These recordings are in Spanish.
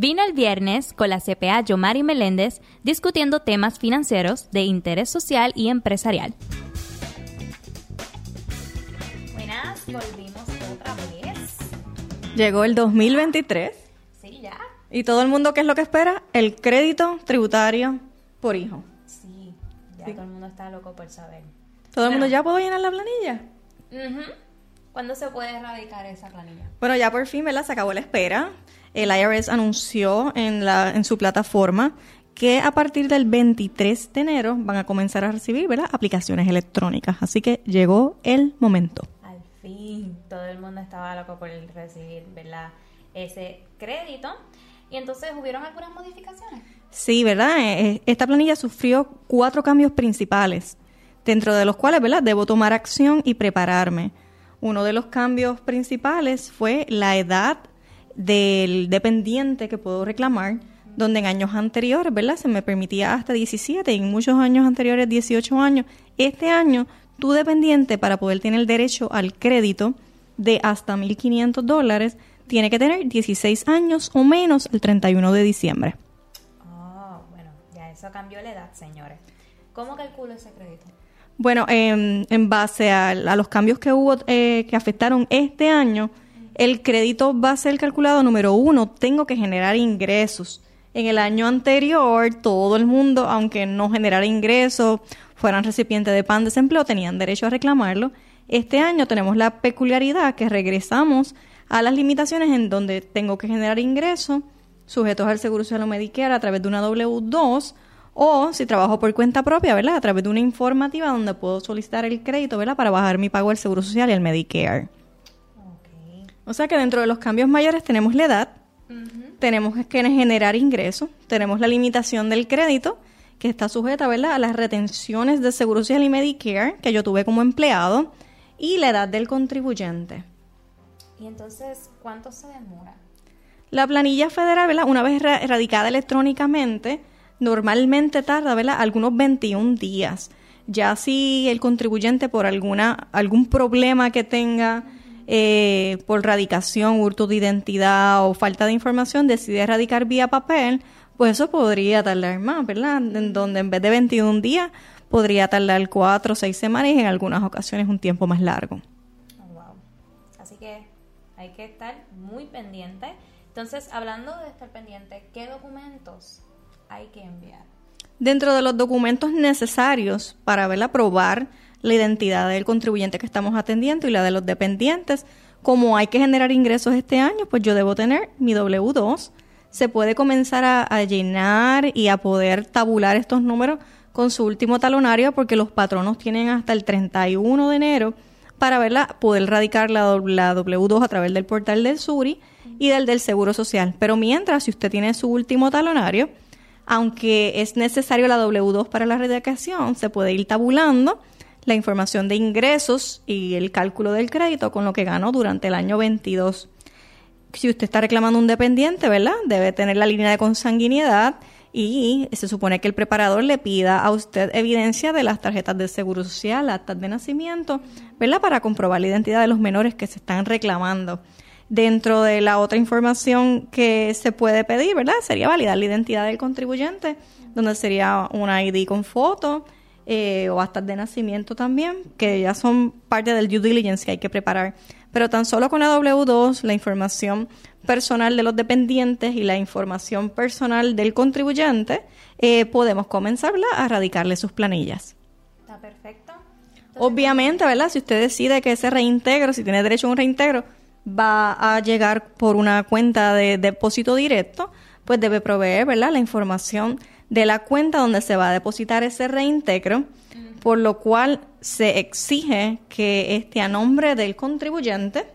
Vino el viernes con la CPA Yomari Meléndez discutiendo temas financieros de interés social y empresarial. Buenas, volvimos otra vez. Llegó el 2023 Sí, ya. y todo el mundo, ¿qué es lo que espera? El crédito tributario por hijo. Sí, ya todo el mundo está loco por saber. ¿Todo el mundo ya puedo llenar la planilla? Ujú. ¿Cuándo se puede erradicar esa planilla? Bueno, ya por fin, ¿verdad? Se acabó la espera. El IRS anunció en, la, en su plataforma que a partir del 23 de enero van a comenzar a recibir, ¿verdad? Aplicaciones electrónicas. Así que llegó el momento. Al fin, todo el mundo estaba loco por recibir, ¿verdad? Ese crédito. Y entonces hubieron algunas modificaciones. Sí, ¿verdad? Eh, eh, Esta planilla sufrió cuatro cambios principales, dentro de los cuales, ¿verdad? Debo tomar acción y prepararme. Uno de los cambios principales fue la edad del dependiente que puedo reclamar, donde en años anteriores, ¿verdad? Se me permitía hasta 17 y en muchos años anteriores 18 años. Este año, tu dependiente, para poder tener derecho al crédito de hasta 1.500 dólares, tiene que tener 16 años o menos el 31 de diciembre. Oh, bueno, ya eso cambió la edad, señores. ¿Cómo calculo ese crédito? Bueno, en, en base a, a los cambios que hubo eh, que afectaron este año, el crédito va a ser calculado número uno. Tengo que generar ingresos. En el año anterior, todo el mundo, aunque no generara ingresos, fueran recipientes de PAN desempleo, tenían derecho a reclamarlo. Este año tenemos la peculiaridad que regresamos a las limitaciones en donde tengo que generar ingresos sujetos al Seguro Social o Medicare a través de una W2 o si trabajo por cuenta propia, ¿verdad? A través de una informativa donde puedo solicitar el crédito, ¿verdad? Para bajar mi pago al Seguro Social y al Medicare. O sea que dentro de los cambios mayores tenemos la edad, tenemos que generar ingresos, tenemos la limitación del crédito, que está sujeta, ¿verdad? A las retenciones de Seguro Social y Medicare que yo tuve como empleado, y la edad del contribuyente. Y entonces, ¿cuánto se demora? La planilla federal, ¿verdad? Una vez ra- radicada electrónicamente, normalmente tarda, ¿verdad? Algunos 21 días. Ya si el contribuyente por alguna algún problema que tenga eh, por radicación, hurto de identidad o falta de información decide radicar vía papel, pues eso podría tardar más, ¿verdad? Donde en vez de 21 días podría tardar 4 o 6 semanas y en algunas ocasiones un tiempo más largo. Oh, wow. Así que hay que estar muy pendiente. Entonces, hablando de estar pendiente, ¿qué documentos hay que enviar? Dentro de los documentos necesarios para ver probar la identidad del contribuyente que estamos atendiendo y la de los dependientes, como hay que generar ingresos este año, pues yo debo tener mi W2. Se puede comenzar a, llenar y a poder tabular estos números con su último talonario porque los patronos tienen hasta el 31 de enero para verla, poder radicar la W2 a través del portal del SURI y del del Seguro Social. Pero mientras, si usted tiene su último talonario, aunque es necesario la W2 para la radicación, se puede ir tabulando la información de ingresos y el cálculo del crédito con lo que ganó durante el año 22. Si usted está reclamando un dependiente, ¿verdad? Debe tener la línea de consanguinidad y se supone que el preparador le pida a usted evidencia de las tarjetas de seguro social, actas de nacimiento, ¿verdad? Para comprobar la identidad de los menores que se están reclamando. Dentro de la otra información que se puede pedir, ¿verdad? Sería validar la identidad del contribuyente, donde sería una ID con foto eh, o actas de nacimiento también, que ya son parte del due diligence que hay que preparar. Pero tan solo con la W2, la información personal de los dependientes y la información personal del contribuyente, eh, podemos comenzar ¿verdad? a radicarle sus planillas. ¿Está perfecto? Obviamente, ¿verdad? Si usted decide que ese reintegro, si tiene derecho a un reintegro, va a llegar por una cuenta de depósito directo, pues debe proveer, ¿verdad? La información de la cuenta donde se va a depositar ese reintegro, por lo cual se exige que esté a nombre del contribuyente.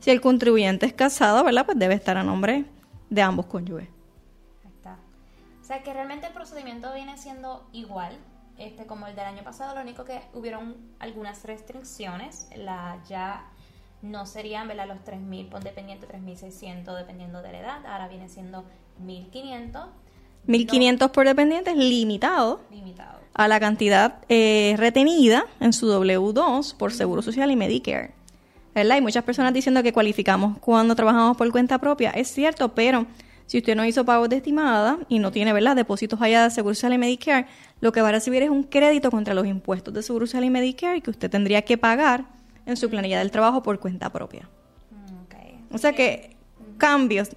Si el contribuyente es casado, ¿verdad? Pues debe estar a nombre de ambos cónyuges. Ahí está. O sea que realmente el procedimiento viene siendo igual, este como el del año pasado, lo único que hubieron algunas restricciones, la ya no serían ¿verdad? los 3.000 por dependiente, 3.600 dependiendo de la edad, ahora viene siendo 1.500. 1.500 por dependiente es limitado limitado. a la cantidad eh, retenida en su W2 por Seguro Social y Medicare. ¿Verdad? Hay muchas personas diciendo que cualificamos cuando trabajamos por cuenta propia. Es cierto, pero Si usted no hizo pagos de estimada y no tiene, ¿verdad?, depósitos allá de Seguro Social y Medicare, lo que va a recibir es un crédito contra los impuestos de Seguro Social y Medicare que usted tendría que pagar en su planilla del trabajo por cuenta propia. Mm, O sea que cambios.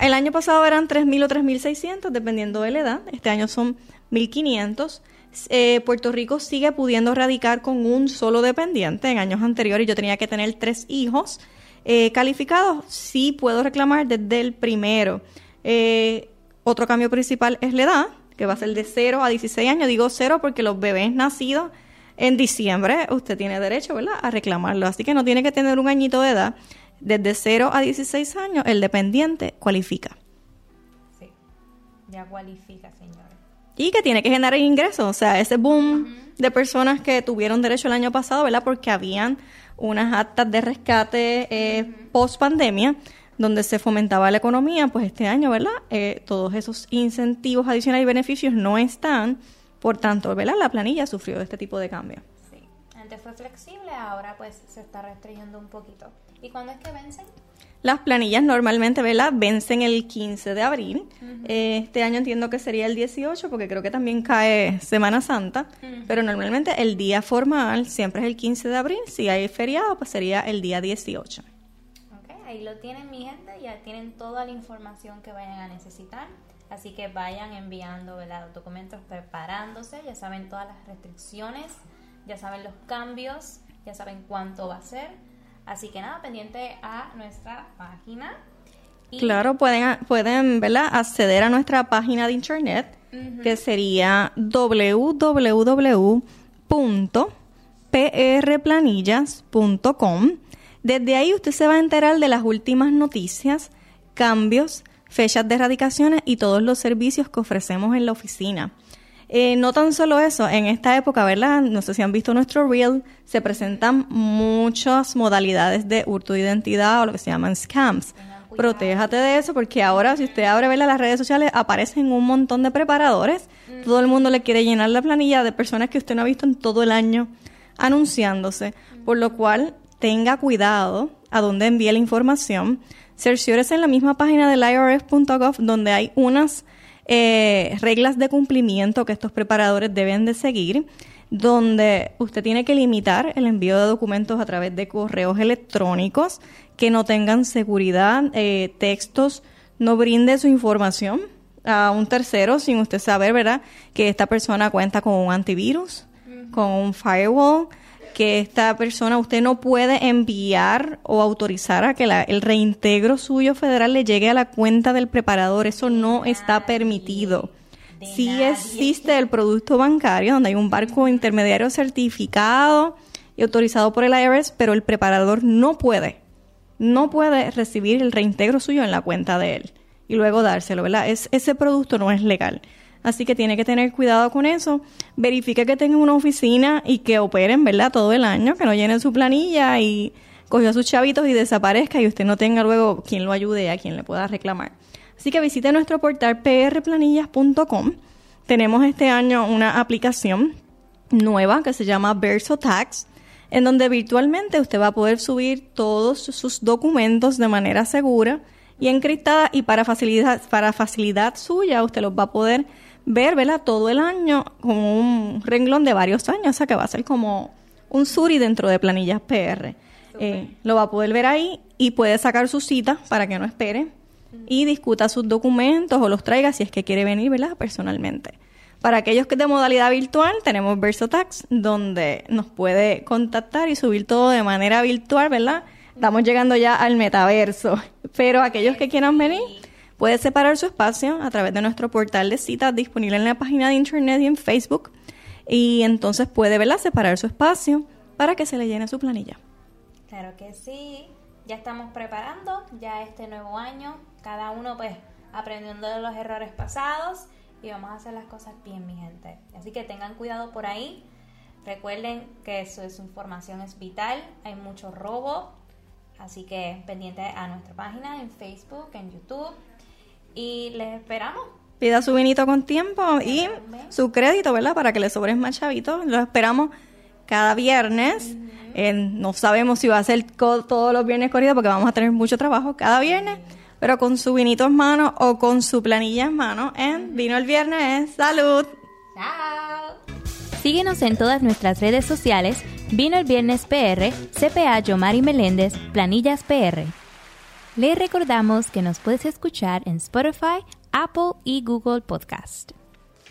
El año pasado eran 3.000 o 3.600, dependiendo de la edad. Este año son 1.500. Eh, Puerto Rico sigue pudiendo radicar con un solo dependiente. En años anteriores yo tenía que tener tres hijos eh, calificados. Sí puedo reclamar desde el primero. Eh, otro cambio principal es la edad, que va a ser de 0 a 16 años. Digo 0 porque los bebés nacidos en diciembre, usted tiene derecho, ¿verdad?, a reclamarlo. Así que no tiene que tener un añito de edad. Desde 0 a 16 años, el dependiente cualifica. Sí, ya cualifica, señora. Y que tiene que generar ingresos. O sea, ese boom de personas que tuvieron derecho el año pasado, ¿verdad? Porque habían unas actas de rescate eh, post pandemia donde se fomentaba la economía, pues este año, ¿verdad? Eh, todos esos incentivos adicionales y beneficios no están, por tanto, ¿verdad? La planilla sufrió este tipo de cambio. Sí, antes fue flexible, ahora pues se está restringiendo un poquito. ¿Y cuándo es que vencen? Las planillas normalmente, ¿verdad? Vencen el 15 de abril. Eh, este año entiendo que sería el 18 porque creo que también cae Semana Santa. Pero normalmente el día formal siempre es el 15 de abril. Si hay feriado, pues sería el día 18. Ok, ahí lo tienen mi gente, ya tienen toda la información que vayan a necesitar. Así que vayan enviando ¿verdad? los documentos, preparándose, ya saben todas las restricciones, ya saben los cambios, ya saben cuánto va a ser. Así que nada, pendiente a nuestra página. Y- Claro, pueden, pueden ¿verdad? acceder a nuestra página de internet, que sería www.prplanillas.com. Desde ahí usted se va a enterar de las últimas noticias, cambios, fechas de erradicaciones y todos los servicios que ofrecemos en la oficina. Eh, no tan solo eso, en esta época, ¿verdad? No sé si han visto nuestro reel, se presentan muchas modalidades de hurto de identidad o lo que se llaman scams. Protéjate de eso porque ahora si usted abre ¿verdad? las redes sociales aparecen un montón de preparadores. Todo el mundo le quiere llenar la planilla de personas que usted no ha visto en todo el año anunciándose. Por lo cual, tenga cuidado a dónde envíe la información. Cerciórese en la misma página del IRS.gov donde hay unas eh, reglas de cumplimiento que estos preparadores deben de seguir, donde usted tiene que limitar el envío de documentos a través de correos electrónicos que no tengan seguridad, eh, textos, no brinde su información a un tercero sin usted saber, ¿verdad?, que esta persona cuenta con un antivirus, con un firewall, que esta persona usted no puede enviar o autorizar a que la- el reintegro suyo federal le llegue a la cuenta del preparador. Eso no está permitido. Sí existe el producto bancario donde hay un barco intermediario certificado y autorizado por el IRS, pero el preparador no puede, no puede recibir el reintegro suyo en la cuenta de él y luego dárselo, ¿verdad? Es, ese producto no es legal. Así que tiene que tener cuidado con eso. Verifique que tengan una oficina y que operen, ¿verdad? Todo el año, que no llenen su planilla y cogió sus chavitos y desaparezca y usted no tenga luego quien lo ayude a quien le pueda reclamar. Así que visite nuestro portal prplanillas.com. Tenemos este año una aplicación nueva que se llama VersoTax, en donde virtualmente usted va a poder subir todos sus documentos de manera segura y encriptada y para facilidad, para facilidad suya usted los va a poder ver, ¿verdad? Todo el año como un renglón de varios años, o sea que va a ser como un suri dentro de planillas PR. Eh, lo va a poder ver ahí y puede sacar su cita para que no espere y discuta sus documentos o los traiga si es que quiere venir, ¿verdad? Personalmente. Para aquellos que de modalidad virtual, tenemos VersoTax, donde nos puede contactar y subir todo de manera virtual, ¿verdad? Estamos llegando ya al metaverso. Pero aquellos que quieran venir, puede separar su espacio a través de nuestro portal de citas disponible en la página de internet y en Facebook. Y entonces puede, ¿verdad? Separar su espacio para que se le llene su planilla. Claro que sí. Ya estamos preparando ya este nuevo año. Cada uno pues aprendiendo de los errores pasados y vamos a hacer las cosas bien, mi gente. Así que tengan cuidado por ahí. Recuerden que su, su información es vital. Hay mucho robo. Así que pendiente a nuestra página en Facebook, en YouTube y les esperamos. Pida su vinito con tiempo y su crédito, ¿verdad? Para que le sobres más chavitos. Lo esperamos cada viernes. Eh, no sabemos si va a ser todos los viernes corrida porque vamos a tener mucho trabajo cada viernes, pero con su vinito en mano o con su planilla en mano en Vino el Viernes. ¡Salud! ¡Chao! Síguenos en todas nuestras redes sociales. Vino el Viernes PR, CPA Yomari Meléndez, Planillas PR. Le recordamos que nos puedes escuchar en Spotify, Apple y Google Podcast.